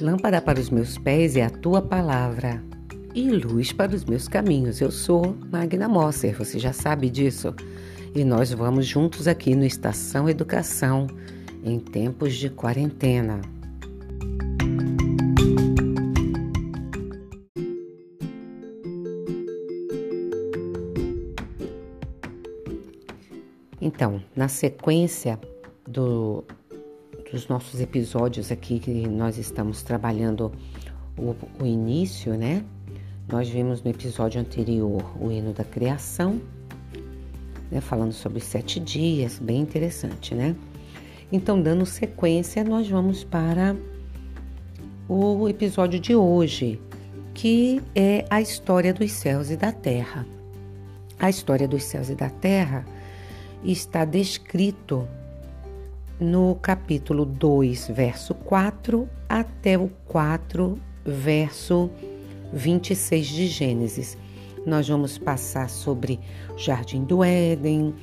Lâmpada para os meus pés é a tua palavra e luz para os meus caminhos. Eu sou Magna Mosser, você já sabe disso. E nós vamos juntos aqui no Estação Educação em tempos de quarentena. Então, na sequência do, dos nossos episódios aqui que nós estamos trabalhando o, o início, né? Nós vimos no episódio anterior o hino da criação, né? Falando sobre sete dias, bem interessante, né? Então, dando sequência, nós vamos para o episódio de hoje, que é a história dos céus e da terra. A história dos céus e da terra está descrito no capítulo 2, verso 4 até o 4, verso 26 de Gênesis. Nós vamos passar sobre o jardim do Éden,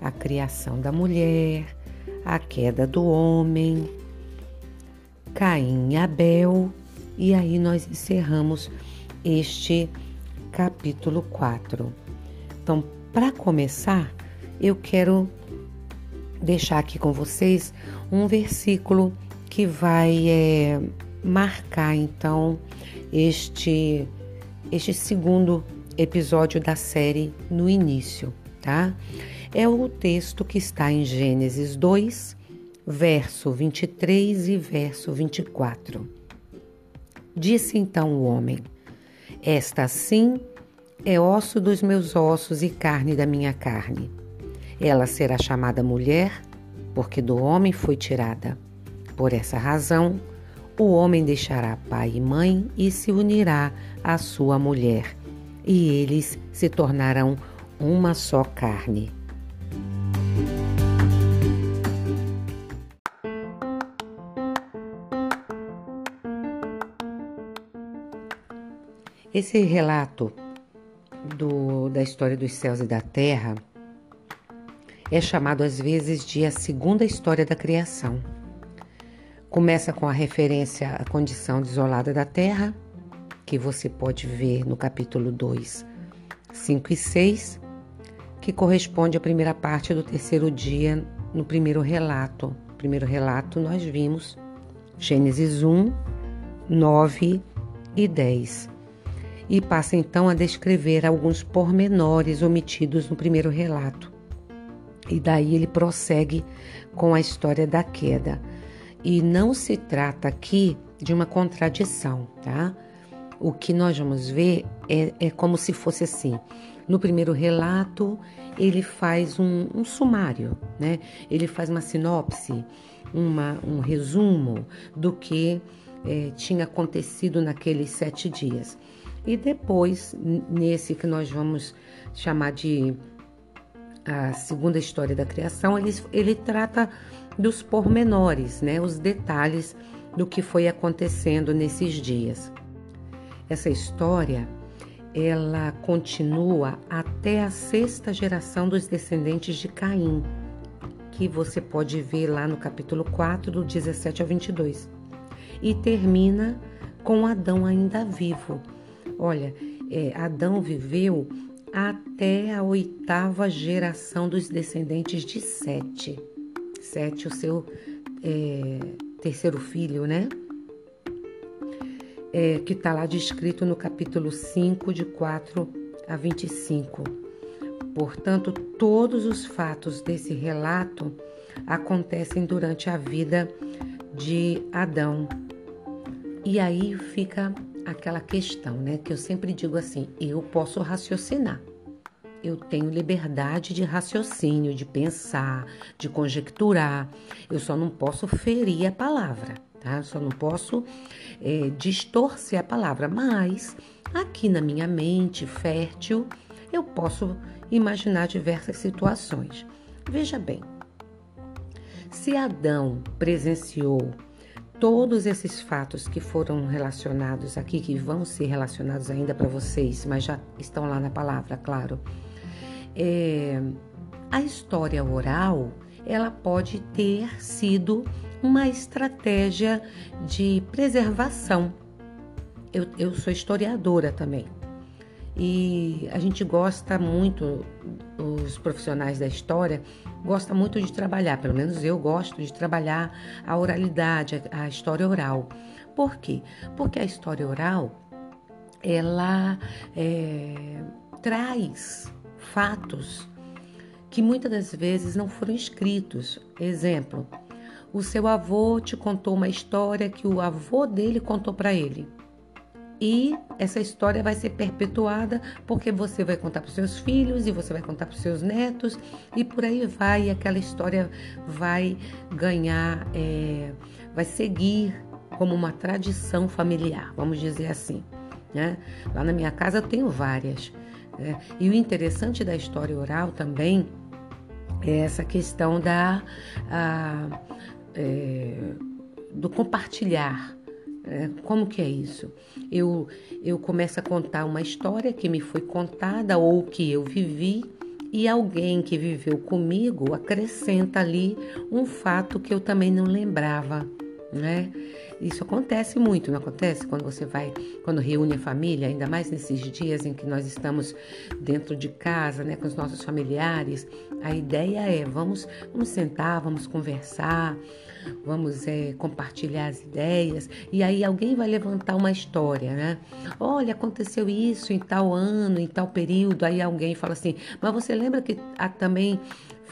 a criação da mulher, a queda do homem, Caim e Abel, e aí nós encerramos este capítulo 4. Então, para começar, eu quero deixar aqui com vocês um versículo que vai é, marcar então este este segundo episódio da série no início, tá? É o texto que está em Gênesis 2, verso 23 e verso 24. Disse então o homem: Esta sim é osso dos meus ossos e carne da minha carne. Ela será chamada mulher, porque do homem foi tirada. Por essa razão, o homem deixará pai e mãe e se unirá à sua mulher, e eles se tornarão uma só carne. Esse relato do, da história dos céus e da terra é chamado às vezes de a segunda história da criação. Começa com a referência à condição desolada da terra, que você pode ver no capítulo 2, 5 e 6, que corresponde à primeira parte do terceiro dia no primeiro relato. Primeiro relato nós vimos Gênesis 1, 9 e 10. E passa então a descrever alguns pormenores omitidos no primeiro relato. E daí ele prossegue com a história da queda. E não se trata aqui de uma contradição, tá? O que nós vamos ver é, é como se fosse assim. No primeiro relato, ele faz um, um sumário, né? Ele faz uma sinopse, uma, um resumo do que é, tinha acontecido naqueles sete dias. E depois, nesse que nós vamos chamar de a segunda história da criação, ele, ele trata dos pormenores, né, os detalhes do que foi acontecendo nesses dias. Essa história ela continua até a sexta geração dos descendentes de Caim, que você pode ver lá no capítulo 4, do 17 ao 22, e termina com Adão ainda vivo. Olha, é, Adão viveu até a oitava geração dos descendentes de Sete. Sete, o seu é, terceiro filho, né? É, que está lá descrito no capítulo 5, de 4 a 25. Portanto, todos os fatos desse relato acontecem durante a vida de Adão. E aí fica aquela questão, né? Que eu sempre digo assim: eu posso raciocinar. Eu tenho liberdade de raciocínio, de pensar, de conjecturar. Eu só não posso ferir a palavra, tá? Só não posso é, distorcer a palavra. Mas aqui na minha mente fértil, eu posso imaginar diversas situações. Veja bem, se Adão presenciou todos esses fatos que foram relacionados aqui, que vão ser relacionados ainda para vocês, mas já estão lá na palavra, claro. É, a história oral ela pode ter sido uma estratégia de preservação. Eu, eu sou historiadora também. E a gente gosta muito, os profissionais da história gosta muito de trabalhar, pelo menos eu gosto de trabalhar a oralidade, a história oral. Por quê? Porque a história oral ela é, traz fatos que muitas das vezes não foram escritos. Exemplo, o seu avô te contou uma história que o avô dele contou para ele. E essa história vai ser perpetuada porque você vai contar para os seus filhos e você vai contar para os seus netos e por aí vai. E aquela história vai ganhar, é, vai seguir como uma tradição familiar, vamos dizer assim. Né? Lá na minha casa eu tenho várias. Né? E o interessante da história oral também é essa questão da, a, é, do compartilhar. É, como que é isso? Eu, eu começo a contar uma história que me foi contada ou que eu vivi e alguém que viveu comigo acrescenta ali um fato que eu também não lembrava, né? Isso acontece muito, não acontece? Quando você vai, quando reúne a família, ainda mais nesses dias em que nós estamos dentro de casa, né, com os nossos familiares, a ideia é vamos, vamos sentar, vamos conversar, vamos é, compartilhar as ideias e aí alguém vai levantar uma história, né? Olha, aconteceu isso em tal ano, em tal período. Aí alguém fala assim, mas você lembra que ah, também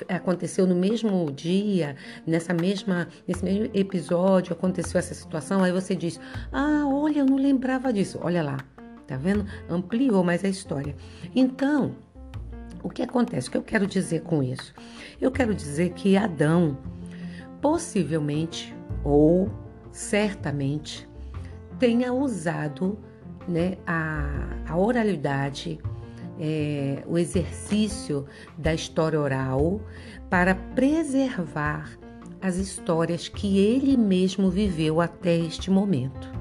aconteceu no mesmo dia, nessa mesma, nesse mesmo episódio, aconteceu essa situação, aí você diz: Ah, olha, eu não lembrava disso. Olha lá, tá vendo? Ampliou mais a história. Então, o que acontece? O que eu quero dizer com isso? Eu quero dizer que Adão, possivelmente ou certamente, tenha usado né, a, a oralidade é, o exercício da história oral para preservar as histórias que ele mesmo viveu até este momento.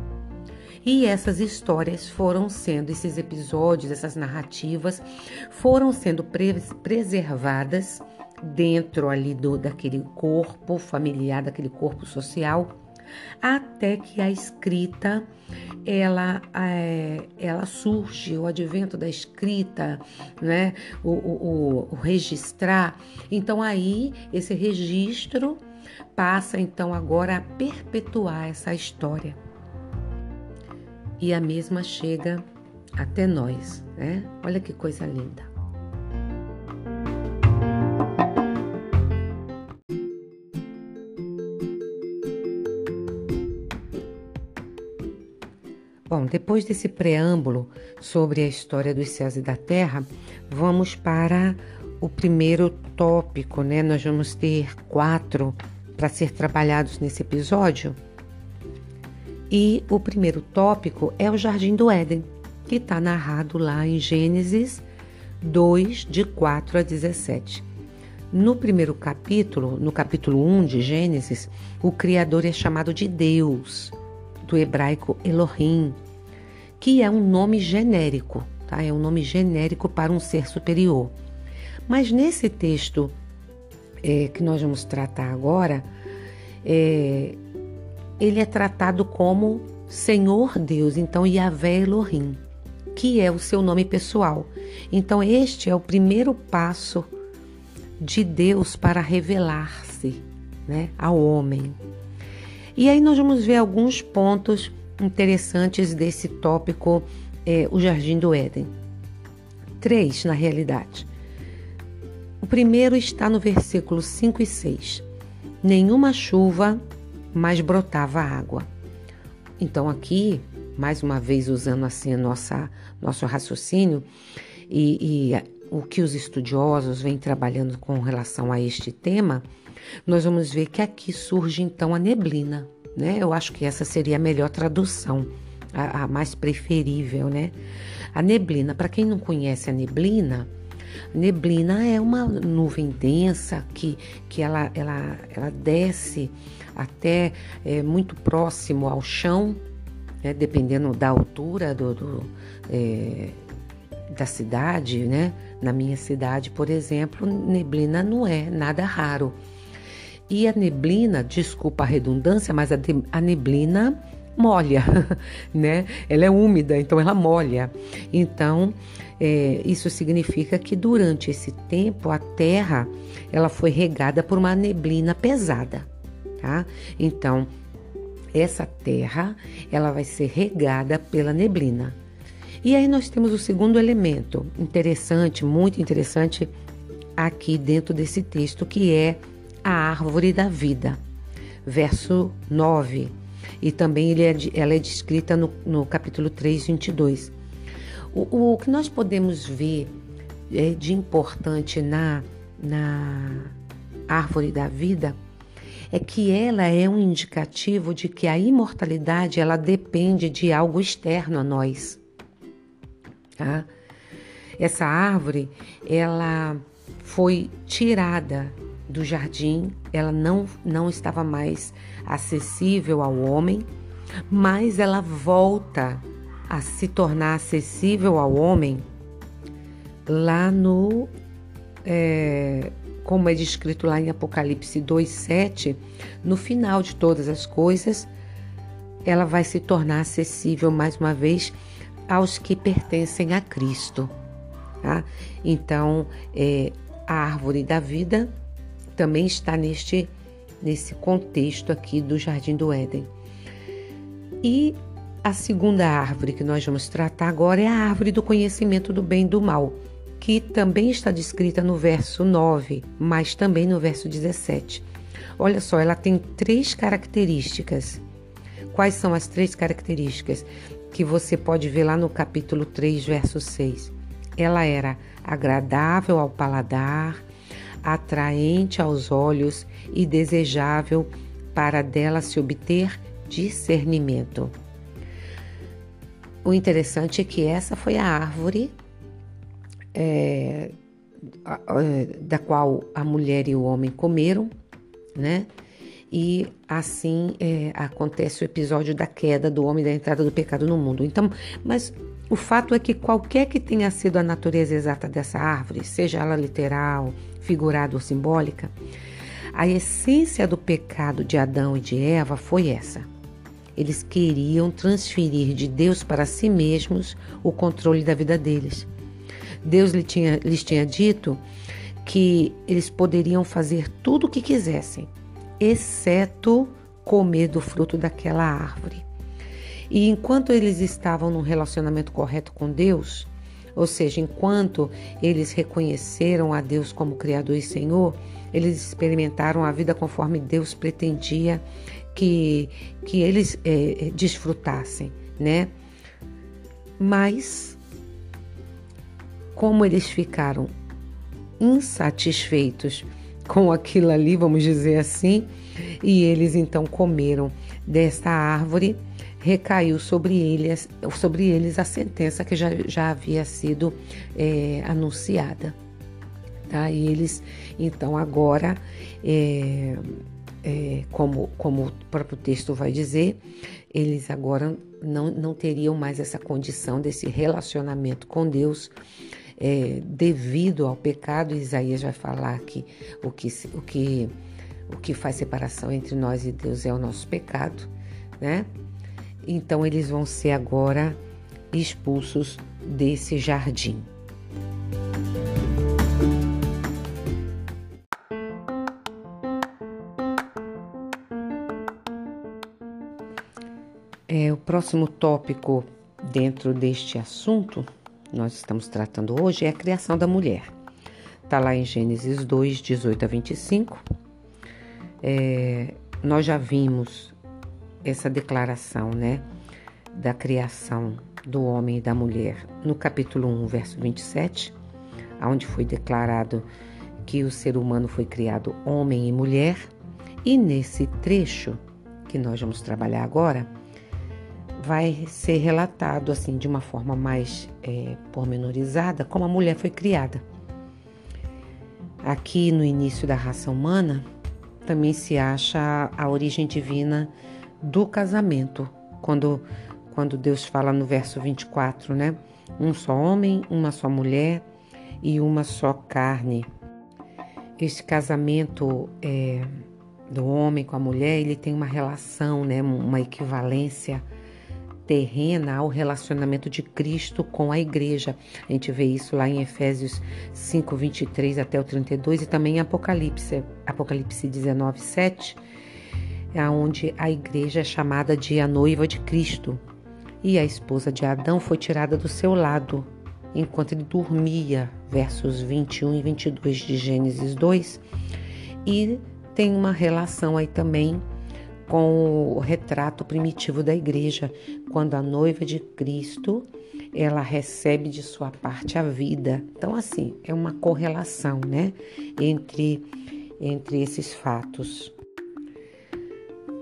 E essas histórias foram sendo, esses episódios, essas narrativas, foram sendo pre preservadas dentro ali do, daquele corpo familiar, daquele corpo social, até que a escrita ela, é, ela surge, o advento da escrita, né? O, o, o, registrar. Então aí esse registro passa então agora a perpetuar essa história. E a mesma chega até nós, né? Olha que coisa linda. Bom, depois desse preâmbulo sobre a história dos céus e da terra, vamos para o primeiro tópico, né? Nós vamos ter quatro para ser trabalhados nesse episódio. E o primeiro tópico é o Jardim do Éden, que está narrado lá em Gênesis 2, de 4 a 17. No primeiro capítulo, no capítulo 1 de Gênesis, o Criador é chamado de Deus do hebraico Elohim, que é um nome genérico, tá? É um nome genérico para um ser superior. Mas nesse texto é, que nós vamos tratar agora, é, ele é tratado como Senhor Deus, então Yahvé Elohim, que é o seu nome pessoal. Então este é o primeiro passo de Deus para revelar-se né, ao homem. E aí nós vamos ver alguns pontos interessantes desse tópico, é, o Jardim do Éden. Três, na realidade. O primeiro está no versículo 5 e 6. Nenhuma chuva mais brotava água. Então, aqui, mais uma vez usando assim nossa, nosso raciocínio, e, e o que os estudiosos vêm trabalhando com relação a este tema, nós vamos ver que aqui surge então a neblina, né? Eu acho que essa seria a melhor tradução, a, a mais preferível, né? A neblina, para quem não conhece a neblina, neblina é uma nuvem densa que, que ela, ela, ela desce até é, muito próximo ao chão, né? dependendo da altura do, do é, da cidade, né? Na minha cidade, por exemplo, neblina não é nada raro. E a neblina, desculpa a redundância, mas a, de, a neblina molha, né? Ela é úmida, então ela molha. Então, é, isso significa que durante esse tempo a terra ela foi regada por uma neblina pesada, tá? Então, essa terra ela vai ser regada pela neblina. E aí nós temos o segundo elemento interessante, muito interessante aqui dentro desse texto, que é a árvore da vida. Verso 9. E também ele é, ela é descrita no, no capítulo 3, 22. O, o que nós podemos ver é, de importante na, na árvore da vida é que ela é um indicativo de que a imortalidade ela depende de algo externo a nós. Tá? Essa árvore, ela foi tirada do jardim, ela não, não estava mais acessível ao homem, mas ela volta a se tornar acessível ao homem lá no. É, como é descrito lá em Apocalipse 2,7, no final de todas as coisas, ela vai se tornar acessível mais uma vez aos que pertencem a Cristo. Tá? Então, é, a árvore da vida também está neste nesse contexto aqui do Jardim do Éden. E a segunda árvore que nós vamos tratar agora é a árvore do conhecimento do bem e do mal, que também está descrita no verso 9, mas também no verso 17. Olha só, ela tem três características. Quais são as três características? que você pode ver lá no capítulo 3, verso 6. Ela era agradável ao paladar, atraente aos olhos e desejável para dela se obter discernimento. O interessante é que essa foi a árvore é, da qual a mulher e o homem comeram, né? e assim é, acontece o episódio da queda do homem da entrada do pecado no mundo. Então, mas o fato é que qualquer que tenha sido a natureza exata dessa árvore, seja ela literal, figurada ou simbólica, a essência do pecado de Adão e de Eva foi essa. Eles queriam transferir de Deus para si mesmos o controle da vida deles. Deus lhes tinha, lhes tinha dito que eles poderiam fazer tudo o que quisessem, exceto comer do fruto daquela árvore. E enquanto eles estavam num relacionamento correto com Deus, ou seja, enquanto eles reconheceram a Deus como Criador e Senhor, eles experimentaram a vida conforme Deus pretendia que, que eles é, desfrutassem, né? Mas, como eles ficaram insatisfeitos com aquilo ali, vamos dizer assim, e eles então comeram desta árvore, recaiu sobre eles, sobre eles a sentença que já, já havia sido é, anunciada. Tá? E eles, então, agora, é, é, como, como o próprio texto vai dizer, eles agora não, não teriam mais essa condição desse relacionamento com Deus é, devido ao pecado, Isaías vai falar que o que, o que o que faz separação entre nós e Deus é o nosso pecado, né? Então eles vão ser agora expulsos desse jardim. É, o próximo tópico dentro deste assunto nós estamos tratando hoje é a criação da mulher. Está lá em Gênesis 2, 18 a 25. É, nós já vimos essa declaração, né, da criação do homem e da mulher no capítulo 1, verso 27, onde foi declarado que o ser humano foi criado homem e mulher. E nesse trecho que nós vamos trabalhar agora, vai ser relatado assim de uma forma mais é, pormenorizada como a mulher foi criada. Aqui no início da raça humana também se acha a origem divina do casamento, quando, quando Deus fala no verso 24, né? Um só homem, uma só mulher e uma só carne. Este casamento é, do homem com a mulher, ele tem uma relação, né, uma equivalência terrena ao relacionamento de Cristo com a igreja. A gente vê isso lá em Efésios 5, 23 até o 32 e também em Apocalipse, Apocalipse 19, 7, onde a igreja é chamada de a noiva de Cristo. E a esposa de Adão foi tirada do seu lado enquanto ele dormia, versos 21 e 22 de Gênesis 2. E tem uma relação aí também com o retrato primitivo da igreja, quando a noiva de Cristo ela recebe de sua parte a vida. Então, assim, é uma correlação, né, entre, entre esses fatos.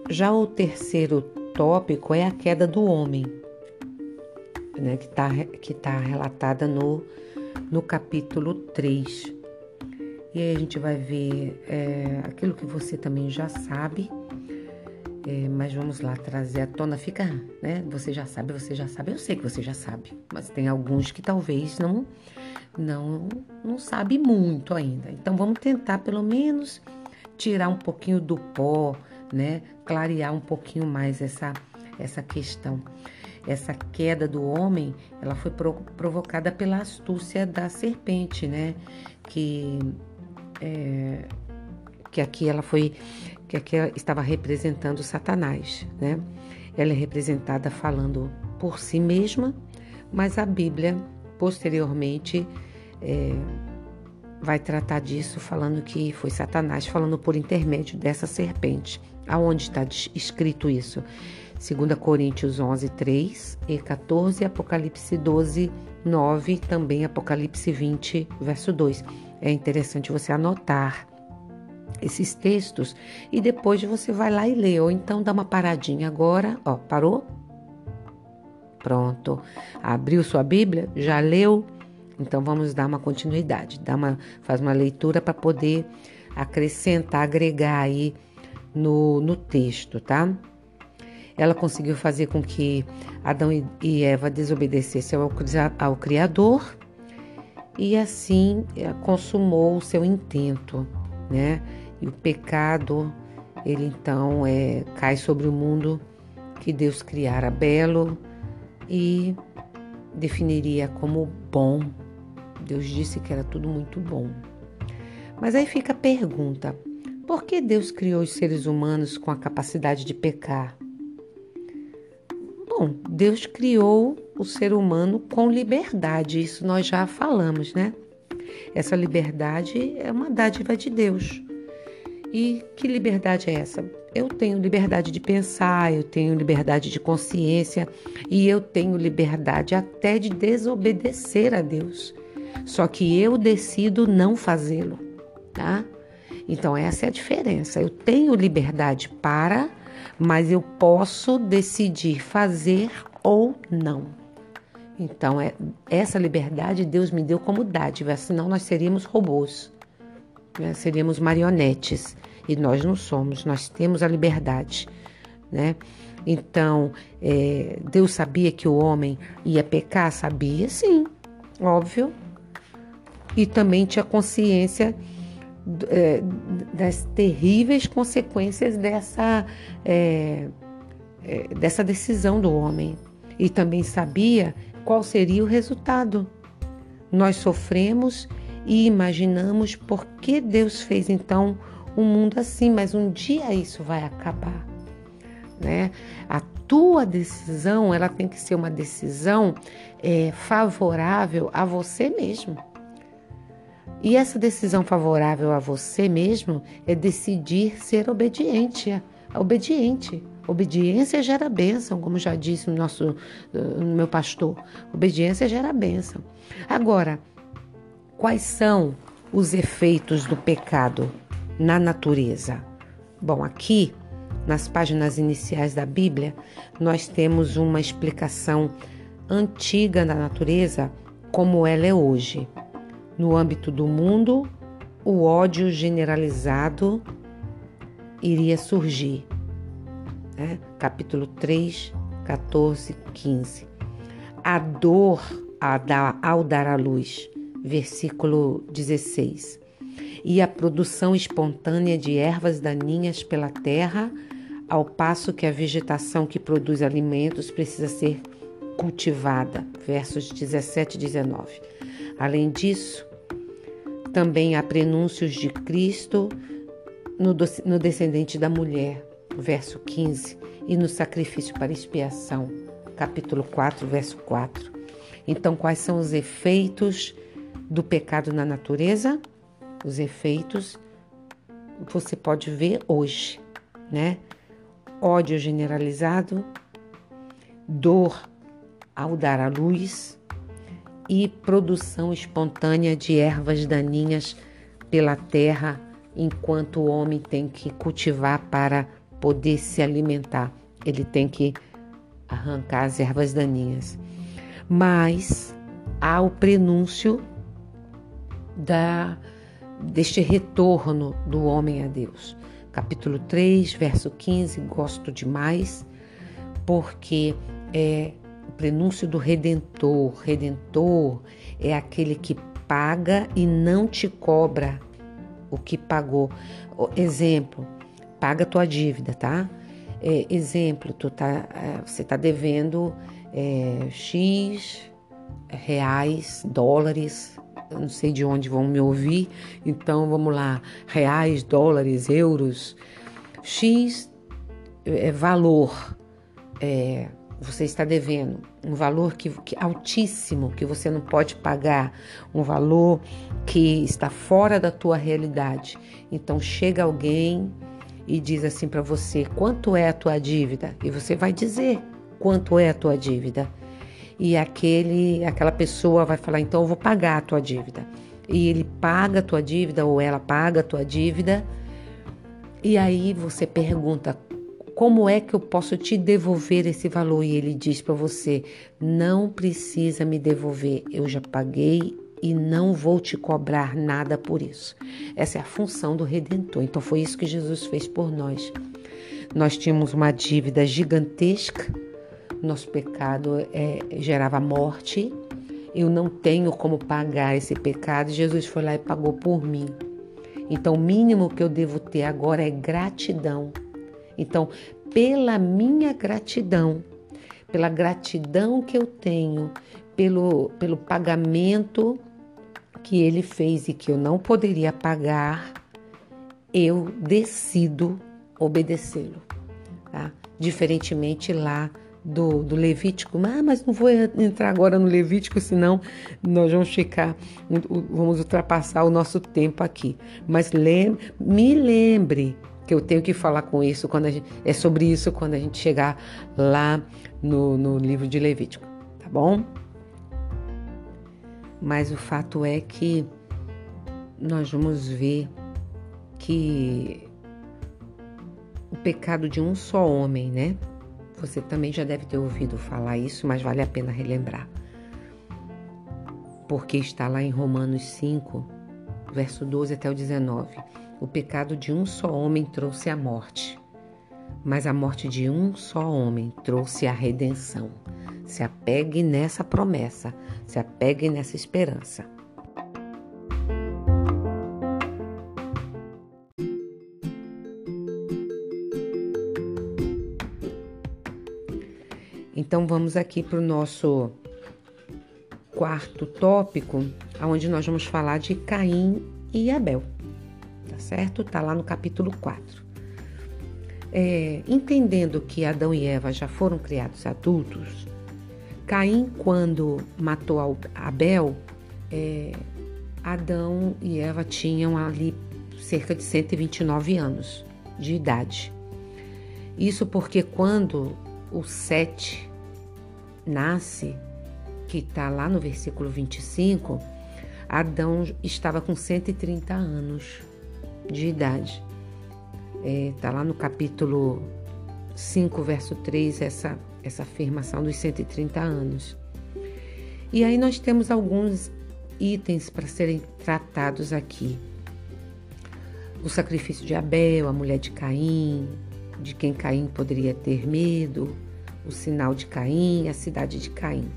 Já o terceiro tópico é a queda do homem, né, que está que tá relatada no, no capítulo 3. E aí a gente vai ver é, aquilo que você também já sabe, é, mas vamos lá trazer à tona. Fica, né? Você já sabe, você já sabe. Eu sei que você já sabe, mas tem alguns que talvez não, não, não sabe muito ainda. Então vamos tentar pelo menos tirar um pouquinho do pó, né? Clarear um pouquinho mais essa essa questão. Essa queda do homem, ela foi provocada pela astúcia da serpente, né? Que é, que aqui ela foi, que aqui ela estava representando Satanás, né? Ela é representada falando por si mesma, mas a Bíblia posteriormente é, vai tratar disso falando que foi Satanás falando por intermédio dessa serpente. Aonde está escrito isso? 2 Coríntios 11, 3 e 14, Apocalipse 12, 9, também Apocalipse 20, verso 2 é interessante você anotar esses textos e depois você vai lá e lê, ou então dá uma paradinha agora, ó, parou? Pronto. Abriu sua Bíblia? Já leu? Então vamos dar uma continuidade, dá uma, faz uma leitura para poder acrescentar, agregar aí no, no texto, tá? Ela conseguiu fazer com que Adão e Eva desobedecessem ao, ao Criador e assim eh, consumou o seu intento, né? E o pecado, ele então é, cai sobre o mundo que Deus criara belo e definiria como bom. Deus disse que era tudo muito bom. Mas aí fica a pergunta: por que Deus criou os seres humanos com a capacidade de pecar? Bom, Deus criou o ser humano com liberdade, isso nós já falamos, né? Essa liberdade é uma dádiva de Deus. E que liberdade é essa? Eu tenho liberdade de pensar, eu tenho liberdade de consciência e eu tenho liberdade até de desobedecer a Deus. Só que eu decido não fazê-lo, tá? Então essa é a diferença. Eu tenho liberdade para mas eu posso decidir fazer ou não. Então, é, essa liberdade Deus me deu como dádiva, senão nós seríamos robôs, né? seríamos marionetes. E nós não somos, nós temos a liberdade. Né? Então, é, Deus sabia que o homem ia pecar? Sabia, sim, óbvio. E também tinha consciência é, das terríveis consequências dessa, é, é, dessa decisão do homem. E também sabia qual seria o resultado. Nós sofremos e imaginamos por que Deus fez então um mundo assim, mas um dia isso vai acabar. Né? A tua decisão ela tem que ser uma decisão é, favorável a você mesmo. E essa decisão favorável a você mesmo é decidir ser obediente. Obediente. Obediência gera bênção, como já disse o nosso o meu pastor. Obediência gera bênção. Agora, quais são os efeitos do pecado na natureza? Bom, aqui nas páginas iniciais da Bíblia, nós temos uma explicação antiga da natureza como ela é hoje. No âmbito do mundo, o ódio generalizado iria surgir. Né? Capítulo 3, 14, 15. A dor ao dar à luz, versículo 16. e a produção espontânea de ervas daninhas pela terra, ao passo que a vegetação que produz alimentos precisa ser cultivada. Versos 17 e 19. Além disso, também há prenúncios de Cristo no, no descendente da mulher, verso 15, e no sacrifício para expiação, capítulo 4, verso 4. Então, quais são os efeitos do pecado na natureza? Os efeitos você pode ver hoje, né? Ódio generalizado, dor ao dar à luz e produção espontânea de ervas daninhas pela terra, enquanto o homem tem que cultivar para poder se alimentar. Ele tem que arrancar as ervas daninhas. Mas há o prenúncio da deste retorno do homem a Deus. Capítulo 3, verso 15, gosto demais, porque é prenúncio do redentor. Redentor é aquele que paga e não te cobra o que pagou. Exemplo, paga tua dívida, tá? É, exemplo, tu tá, é, você está devendo é, X reais, dólares eu não sei de onde vão me ouvir, então vamos lá, reais, dólares, euros, X é valor, é, você está devendo, um valor que, que, altíssimo que você não pode pagar, um valor que está fora da tua realidade. Então chega alguém e diz assim para você, quanto é a tua dívida? E você vai dizer quanto é a tua dívida e aquele, aquela pessoa vai falar: então eu vou pagar a tua dívida. E ele paga a tua dívida ou ela paga a tua dívida. E aí você pergunta: como é que eu posso te devolver esse valor? E ele diz para você: não precisa me devolver, eu já paguei e não vou te cobrar nada por isso. Essa é a função do redentor. Então foi isso que Jesus fez por nós. Nós tínhamos uma dívida gigantesca nosso pecado é, gerava morte. Eu não tenho como pagar esse pecado. Jesus foi lá e pagou por mim. Então, o mínimo que eu devo ter agora é gratidão. Então, pela minha gratidão, pela gratidão que eu tenho, pelo, pelo pagamento que ele fez e que eu não poderia pagar, eu decido obedecê-lo. Tá? Diferentemente lá do, do Levítico, ah, mas não vou entrar agora no Levítico, senão nós vamos ficar, vamos ultrapassar o nosso tempo aqui. Mas lembre, me lembre que eu tenho que falar com isso quando a gente, é sobre isso quando a gente chegar lá no, no livro de Levítico, tá bom? Mas o fato é que nós vamos ver que o pecado de um só homem, né? Você também já deve ter ouvido falar isso, mas vale a pena relembrar. Porque está lá em Romanos 5, verso 12 até o 19. O pecado de um só homem trouxe a morte, mas a morte de um só homem trouxe a redenção. Se apegue nessa promessa, se apegue nessa esperança. Então vamos aqui para o nosso quarto tópico, onde nós vamos falar de Caim e Abel, certo? Tá lá no capítulo 4. É, entendendo que Adão e Eva já foram criados adultos, Caim, quando matou Abel, é, Adão e Eva tinham ali cerca de 129 anos de idade. Isso porque quando o Sete nasce, que está lá no versículo 25, Adão estava com 130 anos de idade. Está é, tá lá no capítulo 5, verso 3, essa, essa afirmação dos 130 anos. E aí nós temos alguns itens para serem tratados aqui. O sacrifício de Abel, a mulher de Caim, de quem Caim poderia ter medo, o sinal de Caim, a cidade de Caim.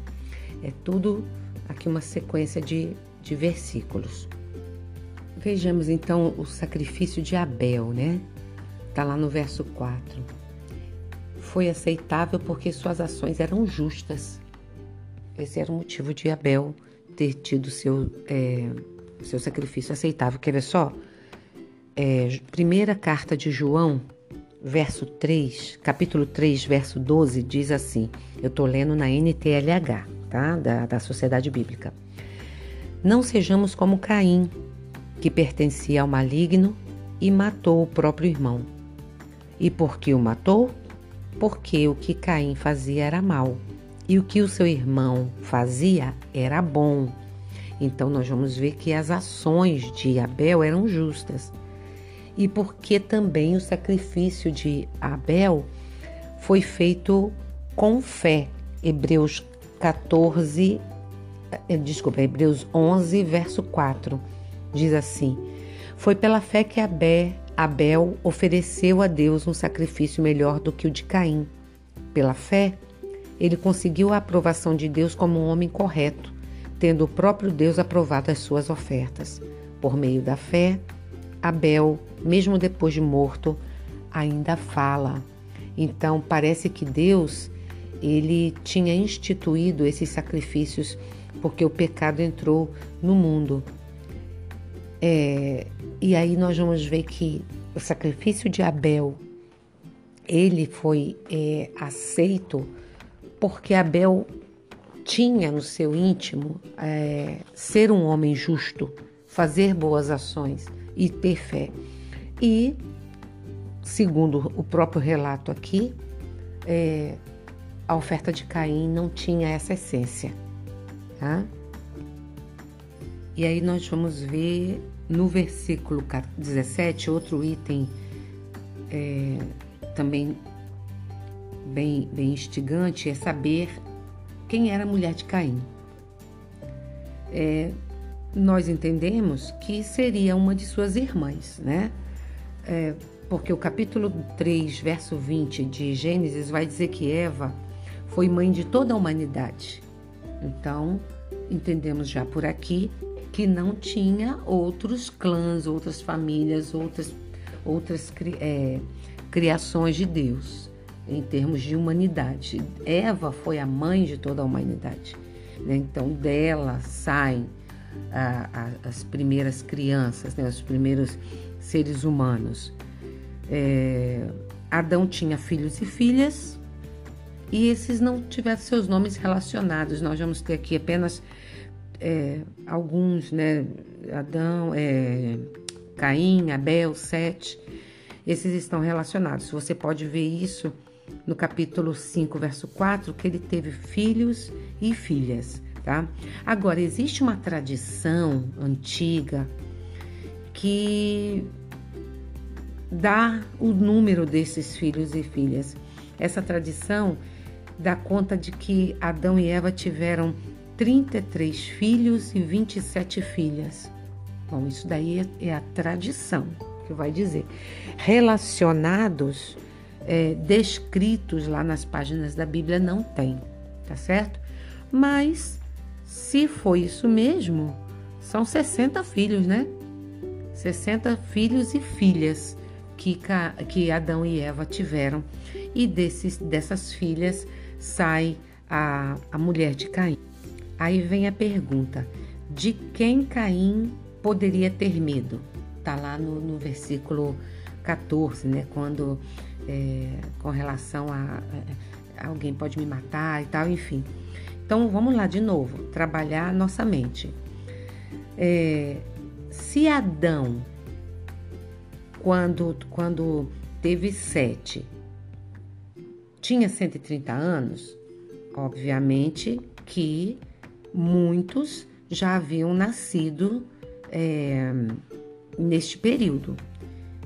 É tudo aqui uma sequência de, de versículos. Vejamos então o sacrifício de Abel, né? Está lá no verso 4. Foi aceitável porque suas ações eram justas. Esse era o motivo de Abel ter tido seu, é, seu sacrifício aceitável. Quer ver só? É, primeira carta de João, verso 3, capítulo 3, verso 12, diz assim: eu estou lendo na NTLH, tá? Da, da Sociedade Bíblica. Não sejamos como Caim, que pertencia ao maligno e matou o próprio irmão. E por que o matou? Porque o que Caim fazia era mal e o que o seu irmão fazia era bom. Então nós vamos ver que as ações de Abel eram justas. E porque também o sacrifício de Abel foi feito com fé. Hebreus 14, eh, desculpa, Hebreus 11, verso 4 diz assim: Foi pela fé que Abel, Abel ofereceu a Deus um sacrifício melhor do que o de Caim. Pela fé, ele conseguiu a aprovação de Deus como um homem correto, tendo o próprio Deus aprovado as suas ofertas. Por meio da fé, Abel, mesmo depois de morto, ainda fala. Então, parece que Deus ele tinha instituído esses sacrifícios porque o pecado entrou no mundo. É, e aí nós vamos ver que o sacrifício de Abel ele foi é, aceito porque Abel tinha no seu íntimo é, ser um homem justo, fazer boas ações e ter fé. E, segundo o próprio relato aqui, é, a oferta de Caim não tinha essa essência. Tá? E aí nós vamos ver no versículo 17, outro item é, também bem, bem instigante é saber quem era a mulher de Caim. É, nós entendemos que seria uma de suas irmãs, né? É, porque o capítulo 3, verso 20 de Gênesis vai dizer que Eva foi mãe de toda a humanidade. Então, entendemos já por aqui que não tinha outros clãs, outras famílias, outras, outras é, criações de Deus em termos de humanidade. Eva foi a mãe de toda a humanidade. Né? Então, dela saem a, a, as primeiras crianças, né? os primeiros seres humanos. É, Adão tinha filhos e filhas, e esses não tiveram seus nomes relacionados. Nós vamos ter aqui apenas é, alguns, né? Adão, é, Caim, Abel, Sete, esses estão relacionados. Você pode ver isso no capítulo 5, verso 4, que ele teve filhos e filhas, tá? Agora, existe uma tradição antiga que dá o número desses filhos e filhas. Essa tradição dá conta de que Adão e Eva tiveram 33 filhos e 27 filhas. Bom, isso daí é, é a tradição que vai dizer. Relacionados, é, descritos lá nas páginas da Bíblia, não tem, tá certo? Mas, se foi isso mesmo, são 60 filhos, né? 60 filhos e filhas que, que Adão e Eva tiveram. E desses, dessas filhas, sai a, a mulher de Caim. Aí vem a pergunta: de quem Caim poderia ter medo? Está lá no, no, versículo 14, né? Quando é, com relação a, alguém pode me matar e tal, enfim. Então vamos lá de novo, trabalhar nossa mente. É, se Adão, quando, quando teve sete, tinha 130 anos, obviamente que muitos já haviam nascido é, neste período.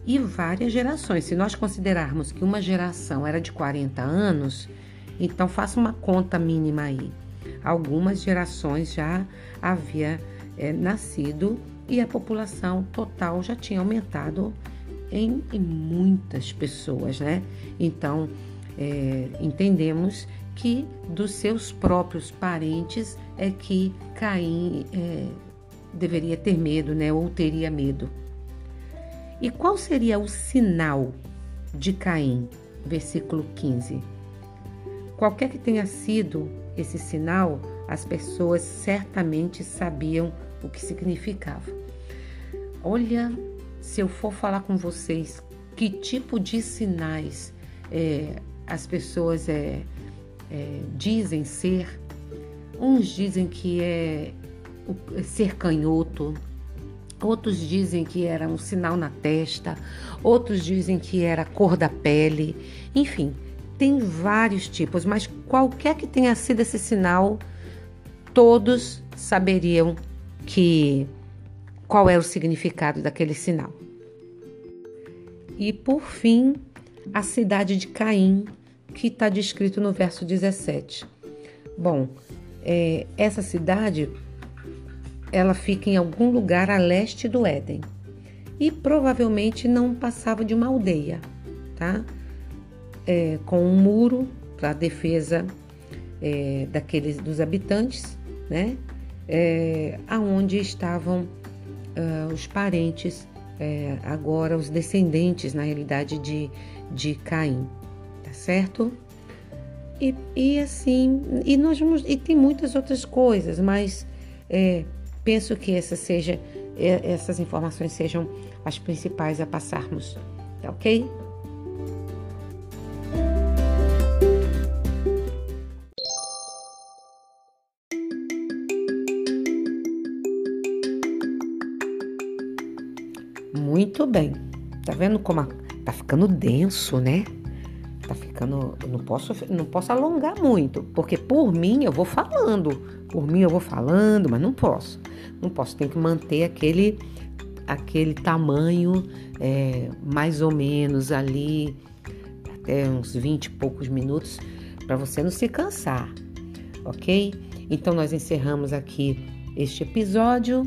E várias gerações. Se nós considerarmos que uma geração era de 40 anos, então faça uma conta mínima aí. Algumas gerações já havia é, nascido e a população total já tinha aumentado em, em muitas pessoas, né? Então, é, entendemos que dos seus próprios parentes é que Caim é, deveria ter medo, né? Ou teria medo. E qual seria o sinal de Caim? Versículo 15. Qualquer que tenha sido esse sinal, as pessoas certamente sabiam o que significava. Olha, se eu for falar com vocês que tipo de sinais é, as pessoas é, é, dizem ser, uns dizem que é, é ser canhoto, outros dizem que era um sinal na testa, outros dizem que era a cor da pele, enfim, tem vários tipos, mas qualquer que tenha sido esse sinal, todos saberiam que qual é o significado daquele sinal. E por fim, a cidade de Caim, que está descrito no verso 17. Bom, é, essa cidade ela fica em algum lugar a leste do Éden e provavelmente não passava de uma aldeia, tá? É, com um muro para defesa é, daqueles dos habitantes, né? É, aonde estavam uh, os parentes, é, agora os descendentes, na realidade, de, de Caim, tá certo? E, e assim, e nós vamos, e tem muitas outras coisas, mas é, penso que essa seja, é, essas informações sejam as principais a passarmos, tá ok? Muito bem. Tá vendo como a, tá ficando denso, né? Ficando. Não posso, não posso alongar muito, porque por mim eu vou falando. Por mim eu vou falando, mas não posso. Não posso. Tem que manter aquele, aquele tamanho é, mais ou menos ali, até uns 20 e poucos minutos, para você não se cansar, ok? Então nós encerramos aqui este episódio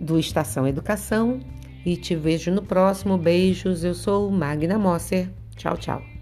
do Estação Educação e te vejo no próximo. Beijos, eu sou Magna Mosser. Tchau, tchau.